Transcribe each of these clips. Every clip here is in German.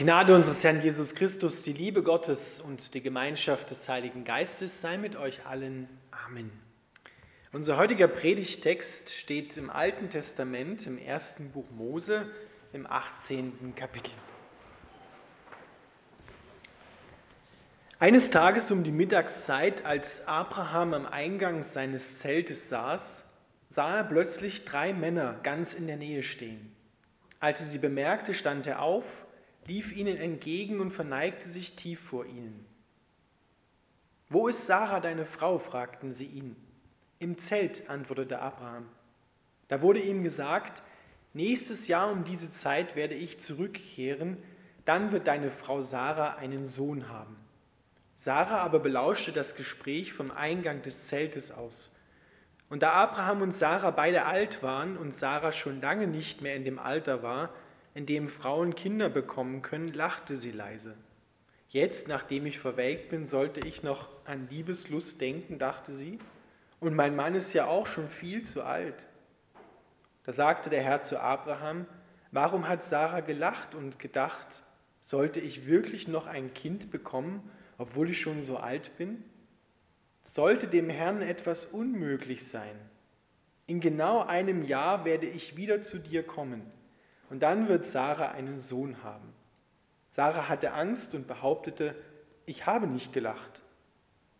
Gnade unseres Herrn Jesus Christus, die Liebe Gottes und die Gemeinschaft des Heiligen Geistes sei mit euch allen. Amen. Unser heutiger Predigtext steht im Alten Testament, im ersten Buch Mose, im 18. Kapitel. Eines Tages um die Mittagszeit, als Abraham am Eingang seines Zeltes saß, sah er plötzlich drei Männer ganz in der Nähe stehen. Als er sie bemerkte, stand er auf, lief ihnen entgegen und verneigte sich tief vor ihnen. Wo ist Sarah, deine Frau? fragten sie ihn. Im Zelt, antwortete Abraham. Da wurde ihm gesagt, nächstes Jahr um diese Zeit werde ich zurückkehren, dann wird deine Frau Sarah einen Sohn haben. Sarah aber belauschte das Gespräch vom Eingang des Zeltes aus. Und da Abraham und Sarah beide alt waren und Sarah schon lange nicht mehr in dem Alter war, in dem Frauen Kinder bekommen können, lachte sie leise. Jetzt, nachdem ich verwelkt bin, sollte ich noch an Liebeslust denken, dachte sie. Und mein Mann ist ja auch schon viel zu alt. Da sagte der Herr zu Abraham, warum hat Sarah gelacht und gedacht, sollte ich wirklich noch ein Kind bekommen, obwohl ich schon so alt bin? Sollte dem Herrn etwas unmöglich sein? In genau einem Jahr werde ich wieder zu dir kommen und dann wird Sarah einen Sohn haben. Sarah hatte Angst und behauptete, ich habe nicht gelacht.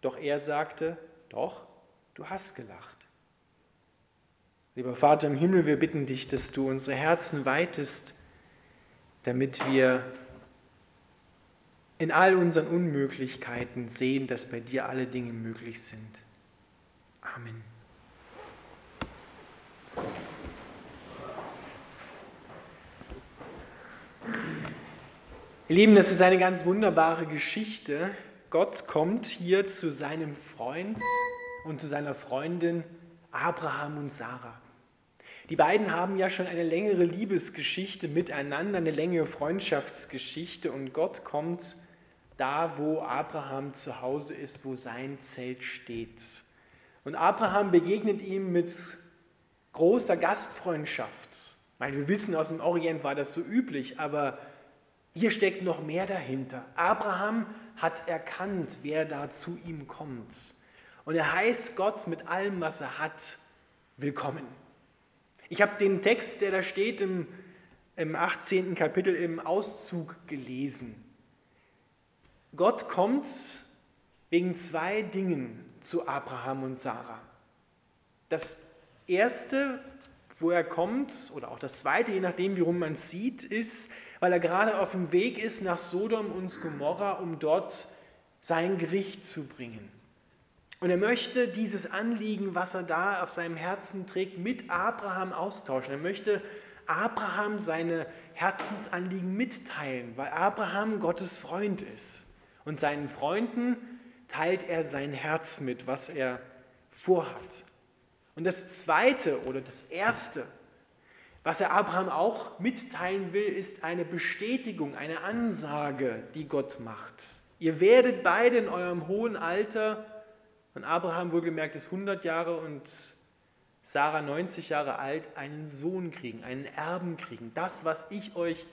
Doch er sagte, doch, du hast gelacht. Lieber Vater im Himmel, wir bitten dich, dass du unsere Herzen weitest, damit wir in all unseren Unmöglichkeiten sehen, dass bei dir alle Dinge möglich sind. Amen. Ihr Lieben, das ist eine ganz wunderbare Geschichte. Gott kommt hier zu seinem Freund und zu seiner Freundin Abraham und Sarah. Die beiden haben ja schon eine längere Liebesgeschichte miteinander, eine längere Freundschaftsgeschichte und Gott kommt da, wo Abraham zu Hause ist, wo sein Zelt steht. Und Abraham begegnet ihm mit großer Gastfreundschaft. Weil wir wissen, aus dem Orient war das so üblich, aber hier steckt noch mehr dahinter. Abraham hat erkannt, wer da zu ihm kommt. Und er heißt Gott mit allem, was er hat, willkommen. Ich habe den Text, der da steht im, im 18. Kapitel im Auszug gelesen. Gott kommt wegen zwei Dingen zu Abraham und Sarah. Das erste, wo er kommt, oder auch das zweite, je nachdem, wie rum man es sieht, ist, weil er gerade auf dem Weg ist nach Sodom und Gomorra, um dort sein Gericht zu bringen. Und er möchte dieses Anliegen, was er da auf seinem Herzen trägt, mit Abraham austauschen. Er möchte Abraham seine Herzensanliegen mitteilen, weil Abraham Gottes Freund ist. Und seinen Freunden teilt er sein Herz mit, was er vorhat. Und das Zweite oder das Erste, was er Abraham auch mitteilen will, ist eine Bestätigung, eine Ansage, die Gott macht. Ihr werdet beide in eurem hohen Alter, und Abraham wohlgemerkt ist 100 Jahre und Sarah 90 Jahre alt, einen Sohn kriegen, einen Erben kriegen. Das, was ich euch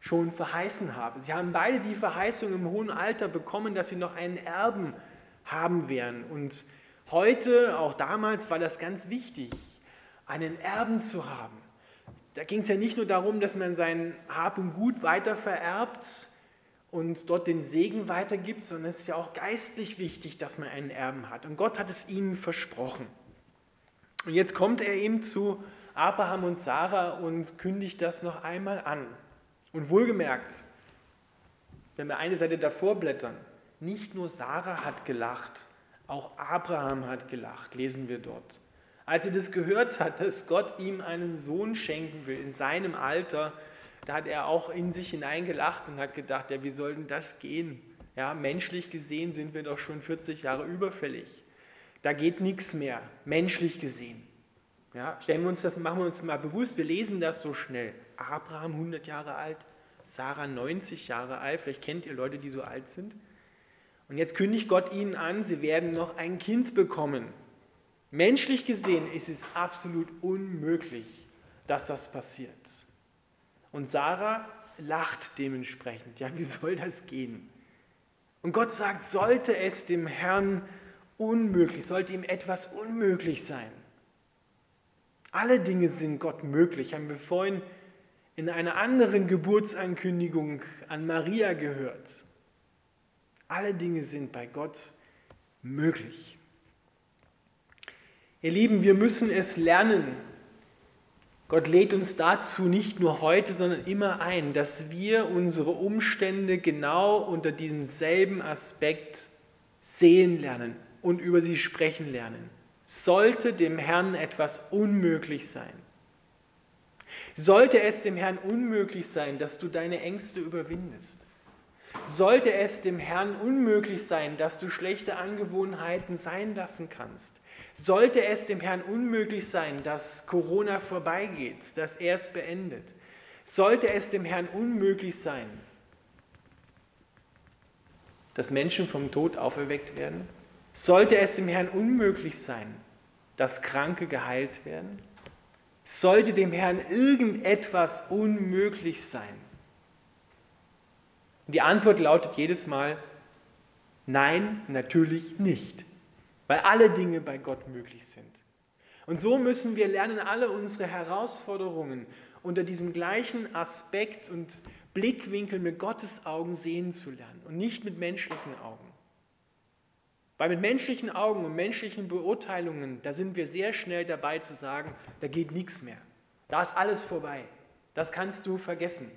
schon verheißen habe. Sie haben beide die Verheißung im hohen Alter bekommen, dass sie noch einen Erben haben werden. Und heute, auch damals, war das ganz wichtig, einen Erben zu haben. Da ging es ja nicht nur darum, dass man sein Hab und Gut weiter vererbt und dort den Segen weitergibt, sondern es ist ja auch geistlich wichtig, dass man einen Erben hat. Und Gott hat es ihnen versprochen. Und jetzt kommt er eben zu Abraham und Sarah und kündigt das noch einmal an. Und wohlgemerkt, wenn wir eine Seite davor blättern, nicht nur Sarah hat gelacht, auch Abraham hat gelacht, lesen wir dort. Als er das gehört hat, dass Gott ihm einen Sohn schenken will in seinem Alter, da hat er auch in sich hineingelacht und hat gedacht, ja, wie soll denn das gehen? Ja, menschlich gesehen sind wir doch schon 40 Jahre überfällig. Da geht nichts mehr, menschlich gesehen. Ja, stellen wir uns das, machen wir uns mal bewusst, wir lesen das so schnell. Abraham 100 Jahre alt, Sarah 90 Jahre alt, vielleicht kennt ihr Leute, die so alt sind. Und jetzt kündigt Gott ihnen an, sie werden noch ein Kind bekommen. Menschlich gesehen ist es absolut unmöglich, dass das passiert. Und Sarah lacht dementsprechend. Ja, wie soll das gehen? Und Gott sagt, sollte es dem Herrn unmöglich, sollte ihm etwas unmöglich sein. Alle Dinge sind Gott möglich, haben wir vorhin in einer anderen Geburtsankündigung an Maria gehört. Alle Dinge sind bei Gott möglich. Ihr Lieben, wir müssen es lernen. Gott lädt uns dazu nicht nur heute, sondern immer ein, dass wir unsere Umstände genau unter diesem selben Aspekt sehen lernen und über sie sprechen lernen. Sollte dem Herrn etwas unmöglich sein, sollte es dem Herrn unmöglich sein, dass du deine Ängste überwindest, sollte es dem Herrn unmöglich sein, dass du schlechte Angewohnheiten sein lassen kannst, sollte es dem Herrn unmöglich sein, dass Corona vorbeigeht, dass er es beendet, sollte es dem Herrn unmöglich sein, dass Menschen vom Tod auferweckt werden, sollte es dem Herrn unmöglich sein, dass Kranke geheilt werden, sollte dem Herrn irgendetwas unmöglich sein, die Antwort lautet jedes Mal, nein, natürlich nicht, weil alle Dinge bei Gott möglich sind. Und so müssen wir lernen, alle unsere Herausforderungen unter diesem gleichen Aspekt und Blickwinkel mit Gottes Augen sehen zu lernen und nicht mit menschlichen Augen. Weil mit menschlichen Augen und menschlichen Beurteilungen, da sind wir sehr schnell dabei zu sagen, da geht nichts mehr. Da ist alles vorbei. Das kannst du vergessen.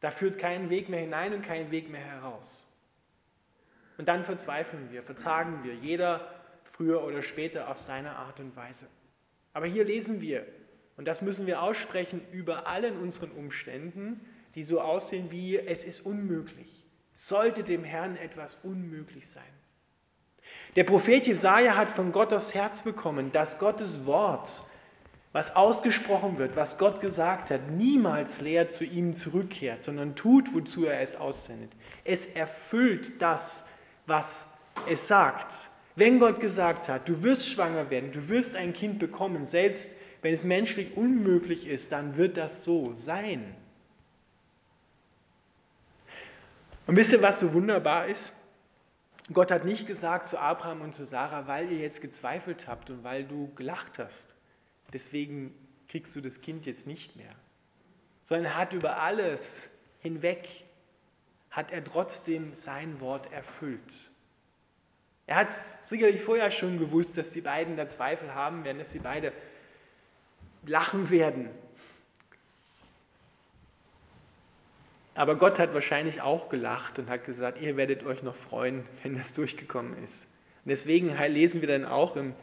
Da führt kein Weg mehr hinein und kein Weg mehr heraus. Und dann verzweifeln wir, verzagen wir, jeder früher oder später auf seine Art und Weise. Aber hier lesen wir, und das müssen wir aussprechen über allen unseren Umständen, die so aussehen wie es ist unmöglich. Sollte dem Herrn etwas unmöglich sein. Der Prophet Jesaja hat von Gott aufs Herz bekommen, dass Gottes Wort was ausgesprochen wird, was Gott gesagt hat, niemals leer zu ihm zurückkehrt, sondern tut, wozu er es aussendet. Es erfüllt das, was es sagt. Wenn Gott gesagt hat, du wirst schwanger werden, du wirst ein Kind bekommen, selbst wenn es menschlich unmöglich ist, dann wird das so sein. Und wisst ihr, was so wunderbar ist? Gott hat nicht gesagt zu Abraham und zu Sarah, weil ihr jetzt gezweifelt habt und weil du gelacht hast deswegen kriegst du das Kind jetzt nicht mehr. Sondern er hat über alles hinweg, hat er trotzdem sein Wort erfüllt. Er hat sicherlich vorher schon gewusst, dass die beiden da Zweifel haben werden, dass sie beide lachen werden. Aber Gott hat wahrscheinlich auch gelacht und hat gesagt, ihr werdet euch noch freuen, wenn das durchgekommen ist. Und deswegen lesen wir dann auch im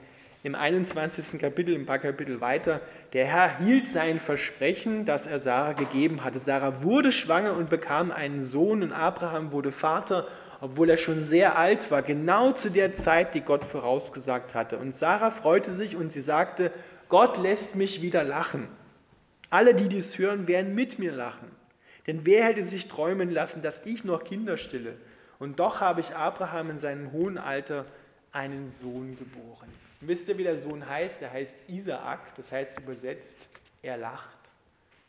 im 21. Kapitel, ein paar Kapitel weiter, der Herr hielt sein Versprechen, das er Sarah gegeben hatte. Sarah wurde schwanger und bekam einen Sohn und Abraham wurde Vater, obwohl er schon sehr alt war, genau zu der Zeit, die Gott vorausgesagt hatte. Und Sarah freute sich und sie sagte, Gott lässt mich wieder lachen. Alle, die dies hören, werden mit mir lachen. Denn wer hätte sich träumen lassen, dass ich noch Kinder stille? Und doch habe ich Abraham in seinem hohen Alter einen Sohn geboren. Und wisst ihr, wie der Sohn heißt? Der heißt Isaak, das heißt übersetzt, er lacht.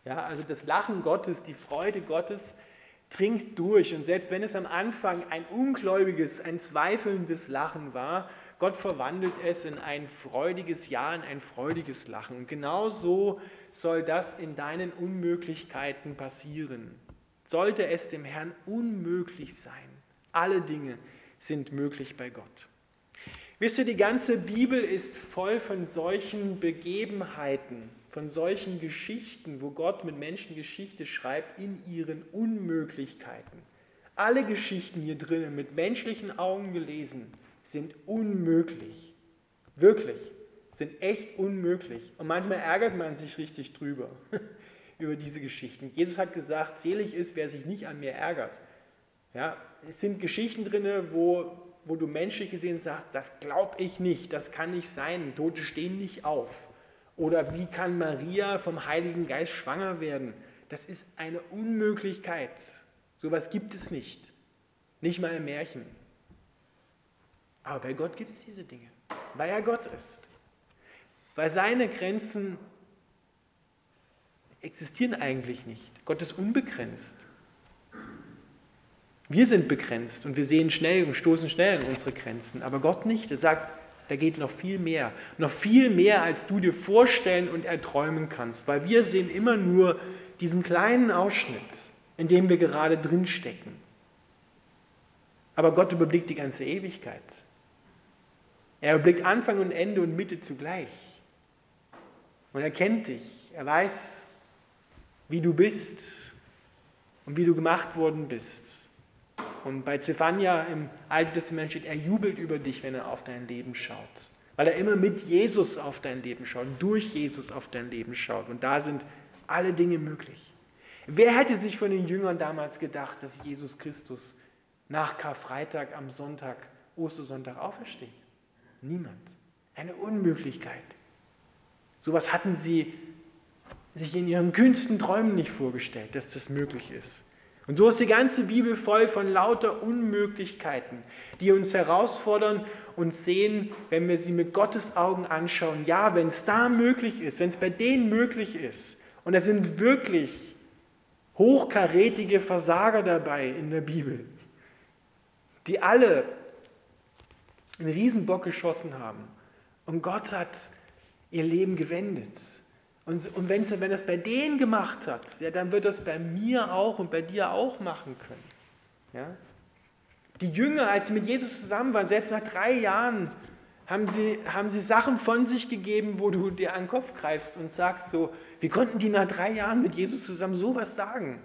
Ja, also das Lachen Gottes, die Freude Gottes dringt durch. Und selbst wenn es am Anfang ein ungläubiges, ein zweifelndes Lachen war, Gott verwandelt es in ein freudiges Ja, in ein freudiges Lachen. Und genau so soll das in deinen Unmöglichkeiten passieren. Sollte es dem Herrn unmöglich sein. Alle Dinge sind möglich bei Gott. Wisst ihr, die ganze Bibel ist voll von solchen Begebenheiten, von solchen Geschichten, wo Gott mit Menschen Geschichte schreibt in ihren Unmöglichkeiten. Alle Geschichten hier drinnen, mit menschlichen Augen gelesen, sind unmöglich. Wirklich, sind echt unmöglich. Und manchmal ärgert man sich richtig drüber, über diese Geschichten. Jesus hat gesagt, selig ist, wer sich nicht an mir ärgert. Ja, es sind Geschichten drin, wo wo du menschlich gesehen sagst, das glaube ich nicht, das kann nicht sein, Tote stehen nicht auf. Oder wie kann Maria vom Heiligen Geist schwanger werden? Das ist eine Unmöglichkeit. Sowas gibt es nicht. Nicht mal im Märchen. Aber bei Gott gibt es diese Dinge, weil er Gott ist. Weil seine Grenzen existieren eigentlich nicht. Gott ist unbegrenzt. Wir sind begrenzt und wir sehen schnell und stoßen schnell an unsere Grenzen, aber Gott nicht. Er sagt, da geht noch viel mehr. Noch viel mehr, als du dir vorstellen und erträumen kannst, weil wir sehen immer nur diesen kleinen Ausschnitt, in dem wir gerade drinstecken. Aber Gott überblickt die ganze Ewigkeit. Er überblickt Anfang und Ende und Mitte zugleich. Und er kennt dich. Er weiß, wie du bist und wie du gemacht worden bist. Und bei Zephania im Alten Testament steht, er jubelt über dich, wenn er auf dein Leben schaut. Weil er immer mit Jesus auf dein Leben schaut, durch Jesus auf dein Leben schaut. Und da sind alle Dinge möglich. Wer hätte sich von den Jüngern damals gedacht, dass Jesus Christus nach Karfreitag am Sonntag, Ostersonntag aufersteht? Niemand. Eine Unmöglichkeit. Sowas hatten sie sich in ihren kühnsten Träumen nicht vorgestellt, dass das möglich ist. Und so ist die ganze Bibel voll von lauter Unmöglichkeiten, die uns herausfordern und sehen, wenn wir sie mit Gottes Augen anschauen. Ja, wenn es da möglich ist, wenn es bei denen möglich ist, und da sind wirklich hochkarätige Versager dabei in der Bibel, die alle einen Riesenbock geschossen haben. Und Gott hat ihr Leben gewendet. Und, und wenn das bei denen gemacht hat, ja, dann wird das bei mir auch und bei dir auch machen können. Ja? Die Jünger, als sie mit Jesus zusammen waren, selbst nach drei Jahren, haben sie, haben sie Sachen von sich gegeben, wo du dir an den Kopf greifst und sagst so, wie konnten die nach drei Jahren mit Jesus zusammen sowas sagen?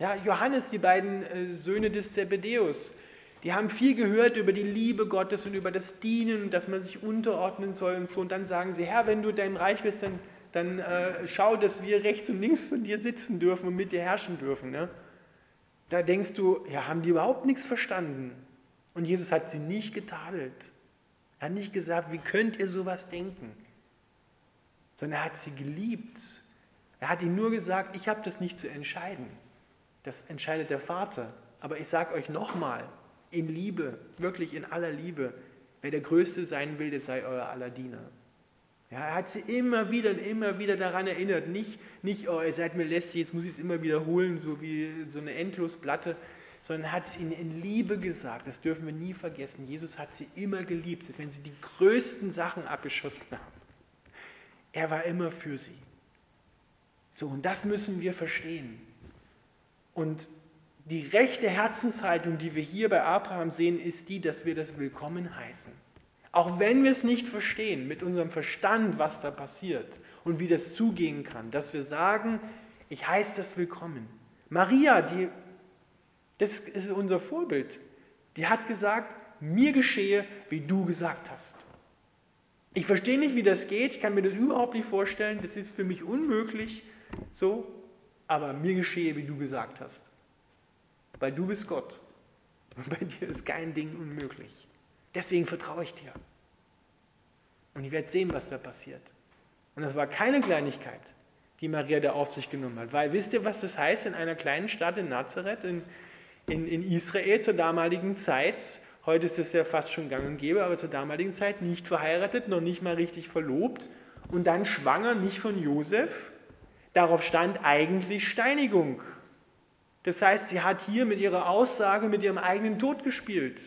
Ja, Johannes, die beiden äh, Söhne des Zebedeus, die haben viel gehört über die Liebe Gottes und über das Dienen dass man sich unterordnen soll und so. Und dann sagen sie, Herr, wenn du dein Reich bist, dann, dann äh, schau, dass wir rechts und links von dir sitzen dürfen und mit dir herrschen dürfen. Ne? Da denkst du, ja, haben die überhaupt nichts verstanden? Und Jesus hat sie nicht getadelt. Er hat nicht gesagt, wie könnt ihr sowas denken? Sondern er hat sie geliebt. Er hat ihnen nur gesagt, ich habe das nicht zu entscheiden. Das entscheidet der Vater. Aber ich sage euch nochmal, in Liebe, wirklich in aller Liebe, wer der Größte sein will, der sei euer aller Diener. Ja, er hat sie immer wieder und immer wieder daran erinnert. Nicht, nicht oh, ihr seid mir lästig, jetzt muss ich es immer wiederholen, so wie so eine Endlosplatte, sondern er hat es ihnen in Liebe gesagt. Das dürfen wir nie vergessen. Jesus hat sie immer geliebt, wenn sie die größten Sachen abgeschossen haben. Er war immer für sie. So, und das müssen wir verstehen. Und die rechte Herzenshaltung, die wir hier bei Abraham sehen, ist die, dass wir das Willkommen heißen. Auch wenn wir es nicht verstehen mit unserem Verstand, was da passiert und wie das zugehen kann, dass wir sagen, ich heiße das Willkommen. Maria, die, das ist unser Vorbild, die hat gesagt, mir geschehe, wie du gesagt hast. Ich verstehe nicht, wie das geht, ich kann mir das überhaupt nicht vorstellen, das ist für mich unmöglich, so, aber mir geschehe, wie du gesagt hast. Weil du bist Gott. Und bei dir ist kein Ding unmöglich. Deswegen vertraue ich dir. Und ich werde sehen, was da passiert. Und das war keine Kleinigkeit, die Maria da auf sich genommen hat. Weil wisst ihr, was das heißt in einer kleinen Stadt in Nazareth, in, in, in Israel zur damaligen Zeit? Heute ist es ja fast schon gang und gäbe, aber zur damaligen Zeit nicht verheiratet, noch nicht mal richtig verlobt und dann schwanger, nicht von Josef, Darauf stand eigentlich Steinigung. Das heißt, sie hat hier mit ihrer Aussage mit ihrem eigenen Tod gespielt.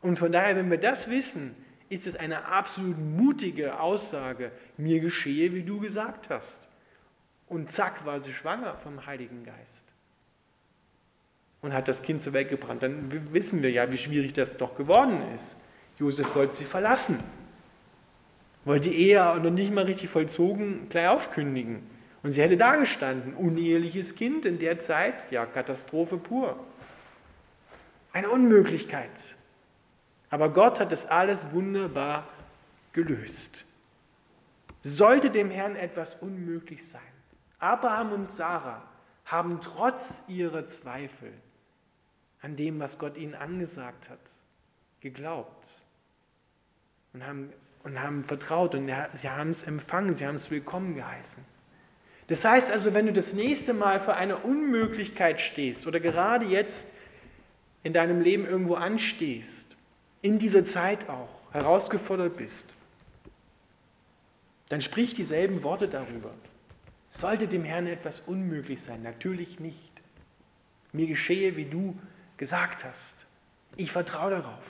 Und von daher, wenn wir das wissen, ist es eine absolut mutige Aussage, mir geschehe, wie du gesagt hast. Und zack, war sie schwanger vom Heiligen Geist. Und hat das Kind so weggebrannt. Dann wissen wir ja, wie schwierig das doch geworden ist. Josef wollte sie verlassen. Wollte die Ehe noch nicht mal richtig vollzogen gleich aufkündigen. Und sie hätte da gestanden, uneheliches Kind in der Zeit, ja, Katastrophe pur. Eine Unmöglichkeit. Aber Gott hat das alles wunderbar gelöst. Sollte dem Herrn etwas unmöglich sein? Abraham und Sarah haben trotz ihrer Zweifel an dem, was Gott ihnen angesagt hat, geglaubt und haben, und haben vertraut und sie haben es empfangen, sie haben es willkommen geheißen. Das heißt also, wenn du das nächste Mal vor einer Unmöglichkeit stehst oder gerade jetzt in deinem Leben irgendwo anstehst, in dieser Zeit auch herausgefordert bist, dann sprich dieselben Worte darüber. Sollte dem Herrn etwas unmöglich sein? Natürlich nicht. Mir geschehe, wie du gesagt hast. Ich vertraue darauf,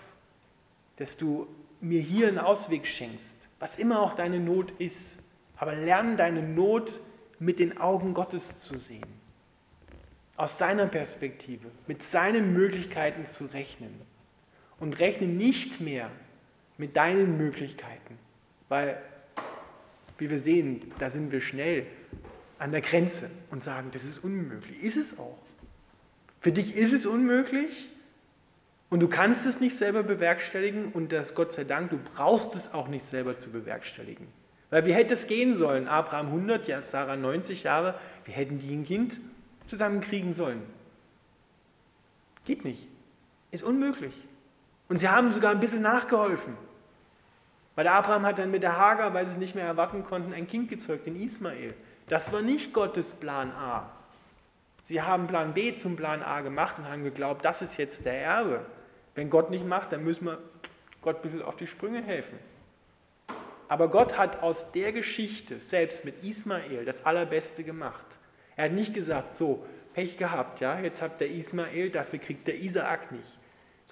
dass du mir hier einen Ausweg schenkst, was immer auch deine Not ist. Aber lern deine Not mit den Augen Gottes zu sehen. Aus seiner Perspektive, mit seinen Möglichkeiten zu rechnen. Und rechne nicht mehr mit deinen Möglichkeiten, weil, wie wir sehen, da sind wir schnell an der Grenze und sagen, das ist unmöglich. Ist es auch. Für dich ist es unmöglich und du kannst es nicht selber bewerkstelligen und das Gott sei Dank, du brauchst es auch nicht selber zu bewerkstelligen. Weil wie hätte es gehen sollen? Abraham 100, ja, Sarah 90 Jahre, wie hätten die ein Kind zusammenkriegen sollen? Geht nicht. Ist unmöglich. Und sie haben sogar ein bisschen nachgeholfen. Weil der Abraham hat dann mit der Hagar, weil sie es nicht mehr erwarten konnten, ein Kind gezeugt, den Ismael. Das war nicht Gottes Plan A. Sie haben Plan B zum Plan A gemacht und haben geglaubt, das ist jetzt der Erbe. Wenn Gott nicht macht, dann müssen wir Gott ein bisschen auf die Sprünge helfen. Aber Gott hat aus der Geschichte selbst mit Ismael das Allerbeste gemacht. Er hat nicht gesagt, so, Pech gehabt, ja, jetzt habt der Ismael, dafür kriegt der Isaak nicht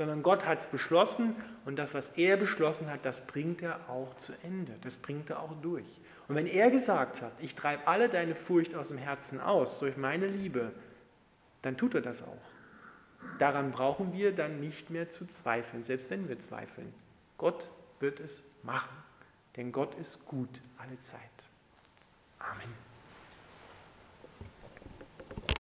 sondern Gott hat es beschlossen und das, was er beschlossen hat, das bringt er auch zu Ende, das bringt er auch durch. Und wenn er gesagt hat, ich treibe alle deine Furcht aus dem Herzen aus durch meine Liebe, dann tut er das auch. Daran brauchen wir dann nicht mehr zu zweifeln, selbst wenn wir zweifeln. Gott wird es machen, denn Gott ist gut alle Zeit. Amen.